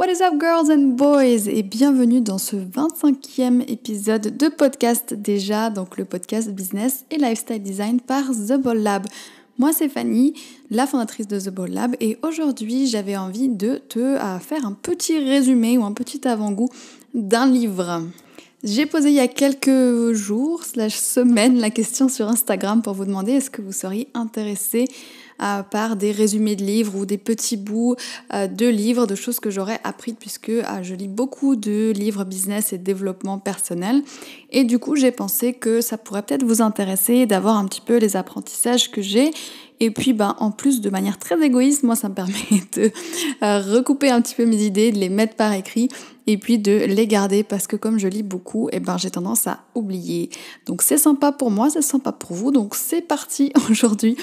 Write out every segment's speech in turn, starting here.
What is up girls and boys? Et bienvenue dans ce 25e épisode de podcast déjà, donc le podcast business et lifestyle design par The Ball Lab. Moi c'est Fanny, la fondatrice de The Ball Lab et aujourd'hui j'avais envie de te faire un petit résumé ou un petit avant-goût d'un livre. J'ai posé il y a quelques jours, slash semaines, la question sur Instagram pour vous demander est-ce que vous seriez intéressé euh, par des résumés de livres ou des petits bouts euh, de livres, de choses que j'aurais apprises puisque euh, je lis beaucoup de livres business et développement personnel. Et du coup, j'ai pensé que ça pourrait peut-être vous intéresser d'avoir un petit peu les apprentissages que j'ai et puis, ben, en plus, de manière très égoïste, moi, ça me permet de recouper un petit peu mes idées, de les mettre par écrit et puis de les garder parce que comme je lis beaucoup, eh ben, j'ai tendance à oublier. Donc, c'est sympa pour moi, c'est sympa pour vous. Donc, c'est parti aujourd'hui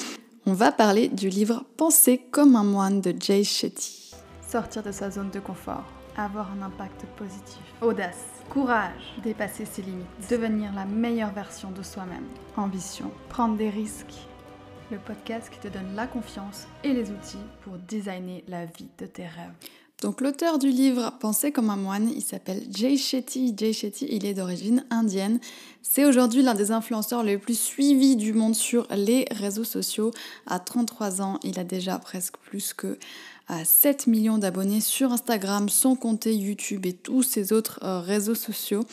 on va parler du livre Penser comme un moine de Jay Shetty. Sortir de sa zone de confort, avoir un impact positif, audace, courage, dépasser ses limites, devenir la meilleure version de soi-même, ambition, prendre des risques. Le podcast qui te donne la confiance et les outils pour designer la vie de tes rêves. Donc l'auteur du livre Penser comme un moine, il s'appelle Jay Shetty. Jay Shetty, il est d'origine indienne. C'est aujourd'hui l'un des influenceurs les plus suivis du monde sur les réseaux sociaux. À 33 ans, il a déjà presque plus que 7 euh, millions d'abonnés sur Instagram, sans compter YouTube et tous ses autres euh, réseaux sociaux.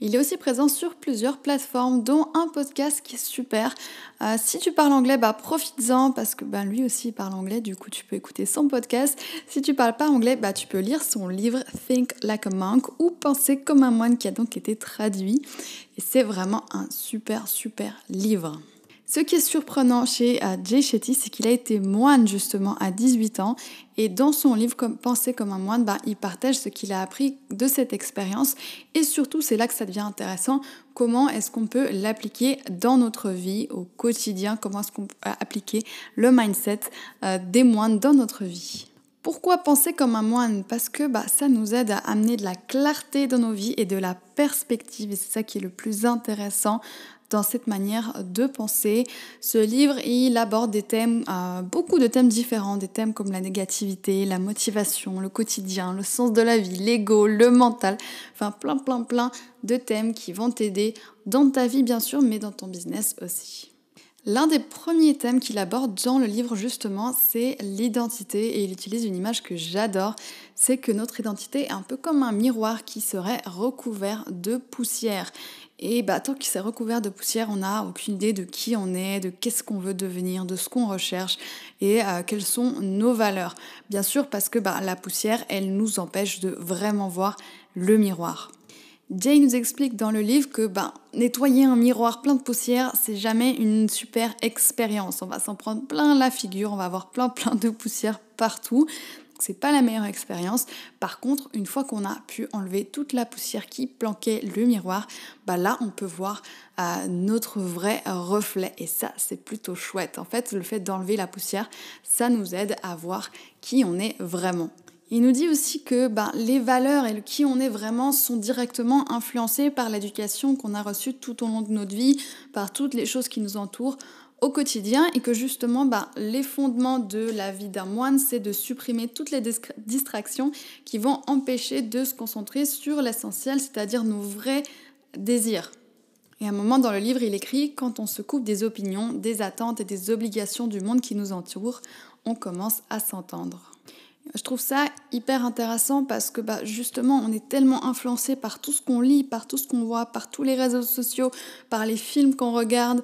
Il est aussi présent sur plusieurs plateformes, dont un podcast qui est super. Euh, si tu parles anglais, bah profites-en parce que bah, lui aussi parle anglais, du coup tu peux écouter son podcast. Si tu parles pas anglais, bah tu peux lire son livre Think Like a Monk ou Penser comme un moine qui a donc été traduit. Et c'est vraiment un super super livre. Ce qui est surprenant chez euh, Jay Shetty, c'est qu'il a été moine justement à 18 ans. Et dans son livre Penser comme un moine, bah, il partage ce qu'il a appris de cette expérience. Et surtout c'est là que ça devient intéressant, comment est-ce qu'on peut l'appliquer dans notre vie au quotidien, comment est-ce qu'on peut appliquer le mindset euh, des moines dans notre vie? Pourquoi penser comme un moine? Parce que bah, ça nous aide à amener de la clarté dans nos vies et de la perspective. Et c'est ça qui est le plus intéressant dans cette manière de penser. Ce livre, il aborde des thèmes, euh, beaucoup de thèmes différents, des thèmes comme la négativité, la motivation, le quotidien, le sens de la vie, l'ego, le mental, enfin plein, plein, plein de thèmes qui vont t'aider dans ta vie bien sûr, mais dans ton business aussi. L'un des premiers thèmes qu'il aborde dans le livre justement, c'est l'identité et il utilise une image que j'adore, c'est que notre identité est un peu comme un miroir qui serait recouvert de poussière. Et bah, tant qu'il s'est recouvert de poussière, on n'a aucune idée de qui on est, de qu'est-ce qu'on veut devenir, de ce qu'on recherche et euh, quelles sont nos valeurs. Bien sûr, parce que bah, la poussière, elle nous empêche de vraiment voir le miroir. Jay nous explique dans le livre que ben, nettoyer un miroir plein de poussière, c'est jamais une super expérience. On va s'en prendre plein la figure, on va avoir plein plein de poussière partout c'est pas la meilleure expérience. Par contre, une fois qu'on a pu enlever toute la poussière qui planquait le miroir, bah là on peut voir euh, notre vrai reflet et ça c'est plutôt chouette. En fait, le fait d'enlever la poussière, ça nous aide à voir qui on est vraiment. Il nous dit aussi que bah, les valeurs et qui on est vraiment sont directement influencés par l'éducation qu'on a reçue tout au long de notre vie, par toutes les choses qui nous entourent au quotidien et que justement bah, les fondements de la vie d'un moine, c'est de supprimer toutes les distractions qui vont empêcher de se concentrer sur l'essentiel, c'est-à-dire nos vrais désirs. Et à un moment dans le livre, il écrit Quand on se coupe des opinions, des attentes et des obligations du monde qui nous entoure, on commence à s'entendre. Je trouve ça hyper intéressant parce que bah, justement, on est tellement influencé par tout ce qu'on lit, par tout ce qu'on voit, par tous les réseaux sociaux, par les films qu'on regarde,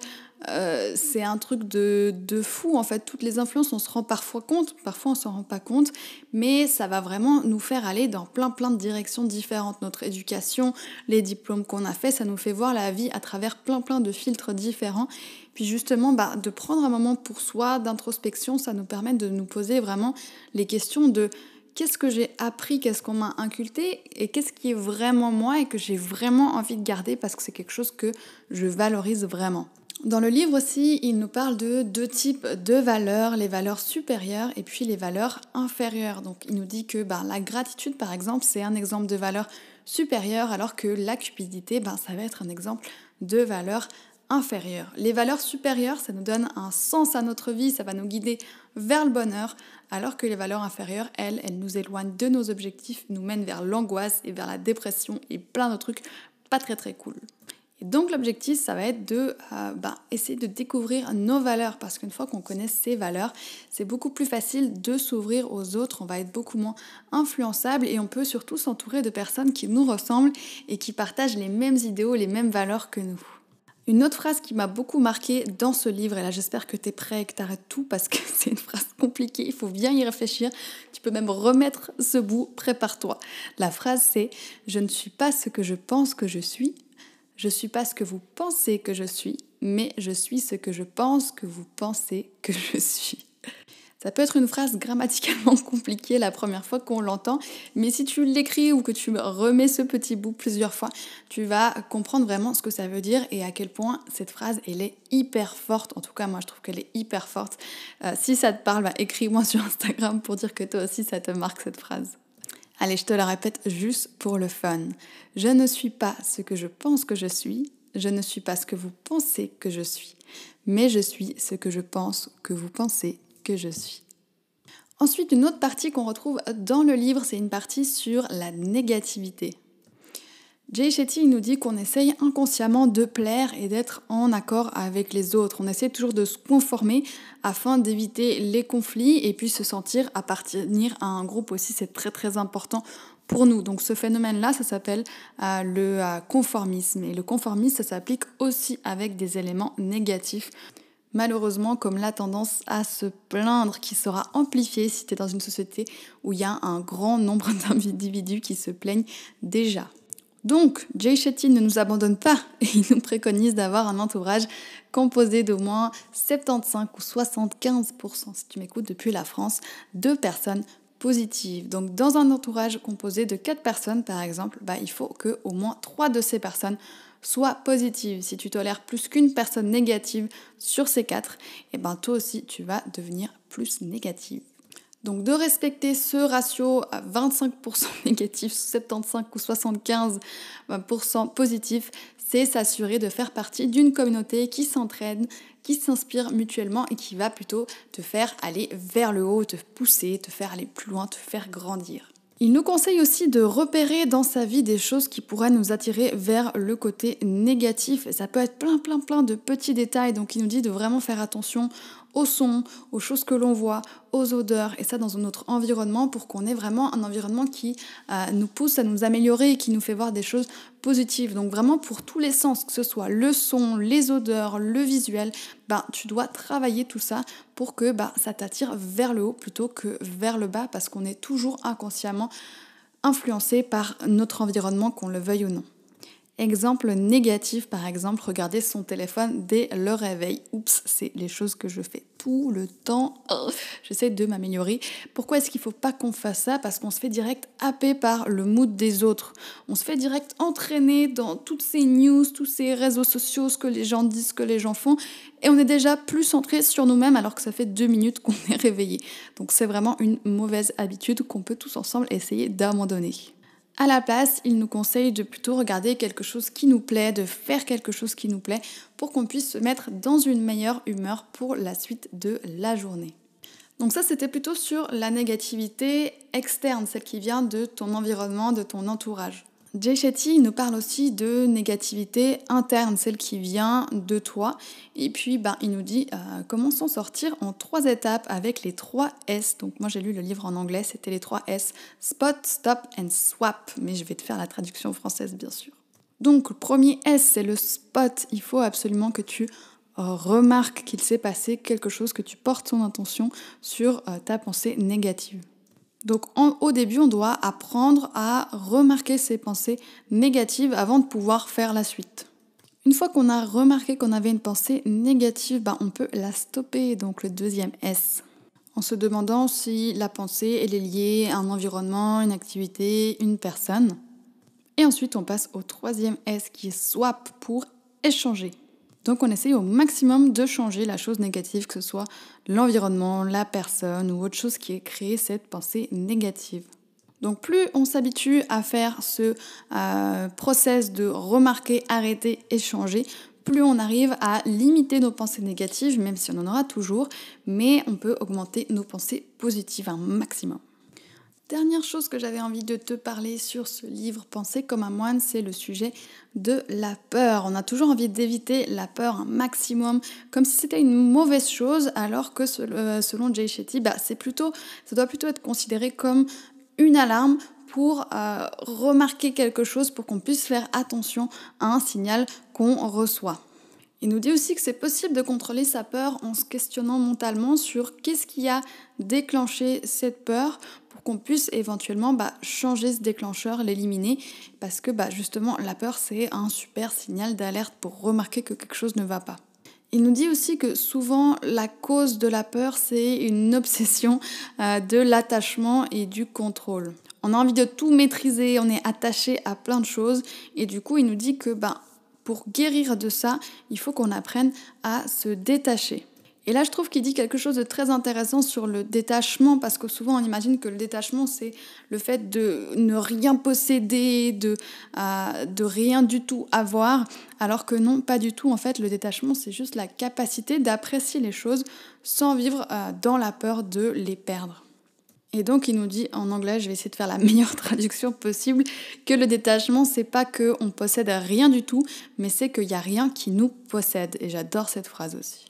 euh, c'est un truc de, de, fou en fait. Toutes les influences, on se rend parfois compte, parfois on s'en rend pas compte, mais ça va vraiment nous faire aller dans plein plein de directions différentes. Notre éducation, les diplômes qu'on a fait, ça nous fait voir la vie à travers plein plein de filtres différents. Puis justement, bah, de prendre un moment pour soi, d'introspection, ça nous permet de nous poser vraiment les questions de qu'est-ce que j'ai appris, qu'est-ce qu'on m'a inculté et qu'est-ce qui est vraiment moi et que j'ai vraiment envie de garder parce que c'est quelque chose que je valorise vraiment. Dans le livre aussi, il nous parle de deux types de valeurs, les valeurs supérieures et puis les valeurs inférieures. Donc il nous dit que ben, la gratitude, par exemple, c'est un exemple de valeur supérieure, alors que la cupidité, ben, ça va être un exemple de valeur inférieures. Les valeurs supérieures, ça nous donne un sens à notre vie, ça va nous guider vers le bonheur, alors que les valeurs inférieures, elles, elles nous éloignent de nos objectifs, nous mènent vers l'angoisse et vers la dépression et plein de trucs pas très très cool. Et donc l'objectif, ça va être de euh, bah, essayer de découvrir nos valeurs, parce qu'une fois qu'on connaît ces valeurs, c'est beaucoup plus facile de s'ouvrir aux autres, on va être beaucoup moins influençable et on peut surtout s'entourer de personnes qui nous ressemblent et qui partagent les mêmes idéaux, les mêmes valeurs que nous. Une autre phrase qui m'a beaucoup marqué dans ce livre, et là j'espère que tu es prêt et que tu arrêtes tout parce que c'est une phrase compliquée, il faut bien y réfléchir, tu peux même remettre ce bout, prépare-toi. La phrase c'est ⁇ Je ne suis pas ce que je pense que je suis, je suis pas ce que vous pensez que je suis, mais je suis ce que je pense que vous pensez que je suis. Ça peut être une phrase grammaticalement compliquée la première fois qu'on l'entend, mais si tu l'écris ou que tu remets ce petit bout plusieurs fois, tu vas comprendre vraiment ce que ça veut dire et à quel point cette phrase, elle est hyper forte. En tout cas, moi, je trouve qu'elle est hyper forte. Euh, si ça te parle, bah, écris-moi sur Instagram pour dire que toi aussi, ça te marque cette phrase. Allez, je te la répète juste pour le fun. Je ne suis pas ce que je pense que je suis, je ne suis pas ce que vous pensez que je suis, mais je suis ce que je pense que vous pensez que je suis. Ensuite, une autre partie qu'on retrouve dans le livre, c'est une partie sur la négativité. Jay Shetty nous dit qu'on essaye inconsciemment de plaire et d'être en accord avec les autres. On essaie toujours de se conformer afin d'éviter les conflits et puis se sentir appartenir à un groupe aussi. C'est très très important pour nous. Donc ce phénomène-là, ça s'appelle euh, le euh, conformisme. Et le conformisme, ça s'applique aussi avec des éléments négatifs. Malheureusement, comme la tendance à se plaindre qui sera amplifiée si tu es dans une société où il y a un grand nombre d'individus qui se plaignent déjà. Donc, Jay Shetty ne nous abandonne pas et il nous préconise d'avoir un entourage composé d'au moins 75 ou 75%, si tu m'écoutes depuis la France, de personnes positives. Donc, dans un entourage composé de 4 personnes, par exemple, bah, il faut que au moins 3 de ces personnes soient positives. Si tu tolères plus qu'une personne négative sur ces 4, et eh ben toi aussi, tu vas devenir plus négative. Donc de respecter ce ratio à 25% négatif, 75 ou 75% positif, c'est s'assurer de faire partie d'une communauté qui s'entraîne, qui s'inspire mutuellement et qui va plutôt te faire aller vers le haut, te pousser, te faire aller plus loin, te faire grandir. Il nous conseille aussi de repérer dans sa vie des choses qui pourraient nous attirer vers le côté négatif. Ça peut être plein, plein, plein de petits détails. Donc il nous dit de vraiment faire attention aux sons, aux choses que l'on voit, aux odeurs, et ça dans notre environnement pour qu'on ait vraiment un environnement qui euh, nous pousse à nous améliorer et qui nous fait voir des choses positives. Donc vraiment pour tous les sens, que ce soit le son, les odeurs, le visuel, ben, tu dois travailler tout ça pour que ben, ça t'attire vers le haut plutôt que vers le bas parce qu'on est toujours inconsciemment influencé par notre environnement, qu'on le veuille ou non. Exemple négatif, par exemple, regarder son téléphone dès le réveil. Oups, c'est les choses que je fais tout le temps. Oh, j'essaie de m'améliorer. Pourquoi est-ce qu'il ne faut pas qu'on fasse ça? Parce qu'on se fait direct happer par le mood des autres. On se fait direct entraîner dans toutes ces news, tous ces réseaux sociaux, ce que les gens disent, ce que les gens font. Et on est déjà plus centré sur nous-mêmes alors que ça fait deux minutes qu'on est réveillé. Donc c'est vraiment une mauvaise habitude qu'on peut tous ensemble essayer d'abandonner. À la place, il nous conseille de plutôt regarder quelque chose qui nous plaît, de faire quelque chose qui nous plaît pour qu'on puisse se mettre dans une meilleure humeur pour la suite de la journée. Donc ça, c'était plutôt sur la négativité externe, celle qui vient de ton environnement, de ton entourage. Jay Shetty nous parle aussi de négativité interne, celle qui vient de toi. Et puis, ben, il nous dit euh, comment s'en sortir en trois étapes avec les trois S. Donc, moi, j'ai lu le livre en anglais, c'était les trois S Spot, Stop and Swap. Mais je vais te faire la traduction française, bien sûr. Donc, le premier S, c'est le spot. Il faut absolument que tu remarques qu'il s'est passé quelque chose, que tu portes ton intention sur euh, ta pensée négative. Donc au début, on doit apprendre à remarquer ses pensées négatives avant de pouvoir faire la suite. Une fois qu'on a remarqué qu'on avait une pensée négative, bah, on peut la stopper, donc le deuxième S. En se demandant si la pensée est liée à un environnement, une activité, une personne. Et ensuite, on passe au troisième S qui est swap pour échanger. Donc on essaye au maximum de changer la chose négative, que ce soit l'environnement, la personne ou autre chose qui ait créé cette pensée négative. Donc plus on s'habitue à faire ce euh, process de remarquer, arrêter, échanger, plus on arrive à limiter nos pensées négatives, même si on en aura toujours, mais on peut augmenter nos pensées positives un maximum. Dernière chose que j'avais envie de te parler sur ce livre Penser comme un moine, c'est le sujet de la peur. On a toujours envie d'éviter la peur un maximum, comme si c'était une mauvaise chose, alors que euh, selon Jay Shetty, bah, c'est plutôt, ça doit plutôt être considéré comme une alarme pour euh, remarquer quelque chose, pour qu'on puisse faire attention à un signal qu'on reçoit. Il nous dit aussi que c'est possible de contrôler sa peur en se questionnant mentalement sur qu'est-ce qui a déclenché cette peur pour qu'on puisse éventuellement bah, changer ce déclencheur, l'éliminer, parce que bah, justement la peur c'est un super signal d'alerte pour remarquer que quelque chose ne va pas. Il nous dit aussi que souvent la cause de la peur c'est une obsession euh, de l'attachement et du contrôle. On a envie de tout maîtriser, on est attaché à plein de choses et du coup il nous dit que ben, pour guérir de ça, il faut qu'on apprenne à se détacher. Et là, je trouve qu'il dit quelque chose de très intéressant sur le détachement, parce que souvent on imagine que le détachement, c'est le fait de ne rien posséder, de, euh, de rien du tout avoir, alors que non, pas du tout. En fait, le détachement, c'est juste la capacité d'apprécier les choses sans vivre euh, dans la peur de les perdre. Et donc il nous dit en anglais, je vais essayer de faire la meilleure traduction possible, que le détachement c'est pas que on possède rien du tout, mais c'est qu'il n'y a rien qui nous possède. Et j'adore cette phrase aussi.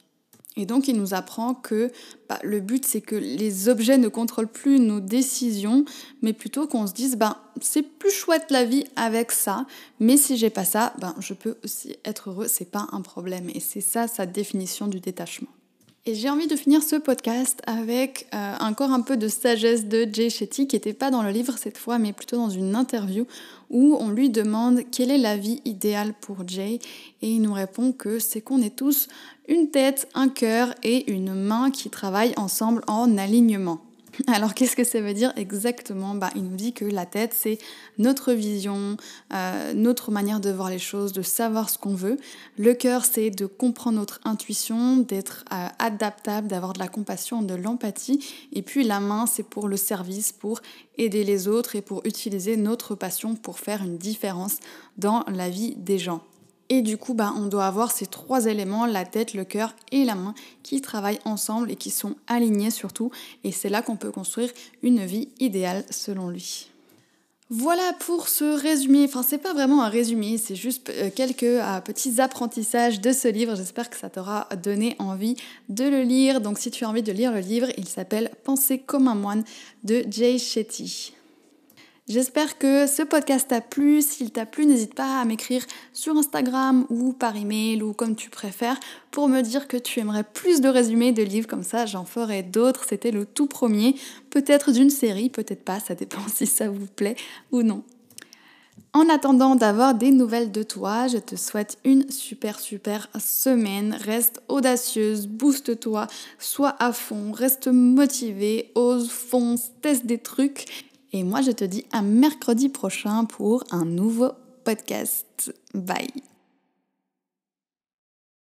Et donc il nous apprend que bah, le but c'est que les objets ne contrôlent plus nos décisions, mais plutôt qu'on se dise ben c'est plus chouette la vie avec ça, mais si j'ai pas ça, ben je peux aussi être heureux, c'est pas un problème. Et c'est ça sa définition du détachement. Et j'ai envie de finir ce podcast avec euh, encore un peu de sagesse de Jay Shetty, qui n'était pas dans le livre cette fois, mais plutôt dans une interview où on lui demande quelle est la vie idéale pour Jay. Et il nous répond que c'est qu'on est tous une tête, un cœur et une main qui travaillent ensemble en alignement. Alors qu'est-ce que ça veut dire exactement? Bah, Il nous dit que la tête, c'est notre vision, euh, notre manière de voir les choses, de savoir ce qu'on veut. Le cœur, c'est de comprendre notre intuition, d'être euh, adaptable, d'avoir de la compassion, de l'empathie. Et puis la main, c'est pour le service, pour aider les autres et pour utiliser notre passion pour faire une différence dans la vie des gens. Et du coup, bah, on doit avoir ces trois éléments, la tête, le cœur et la main, qui travaillent ensemble et qui sont alignés surtout. Et c'est là qu'on peut construire une vie idéale selon lui. Voilà pour ce résumé. Enfin, c'est pas vraiment un résumé, c'est juste euh, quelques euh, petits apprentissages de ce livre. J'espère que ça t'aura donné envie de le lire. Donc, si tu as envie de lire le livre, il s'appelle Penser comme un moine de Jay Shetty. J'espère que ce podcast t'a plu. S'il t'a plu, n'hésite pas à m'écrire sur Instagram ou par email ou comme tu préfères pour me dire que tu aimerais plus de résumés de livres comme ça. J'en ferai d'autres. C'était le tout premier. Peut-être d'une série, peut-être pas. Ça dépend si ça vous plaît ou non. En attendant d'avoir des nouvelles de toi, je te souhaite une super super semaine. Reste audacieuse, booste-toi, sois à fond, reste motivée, ose, fonce, teste des trucs et moi, je te dis à mercredi prochain pour un nouveau podcast. Bye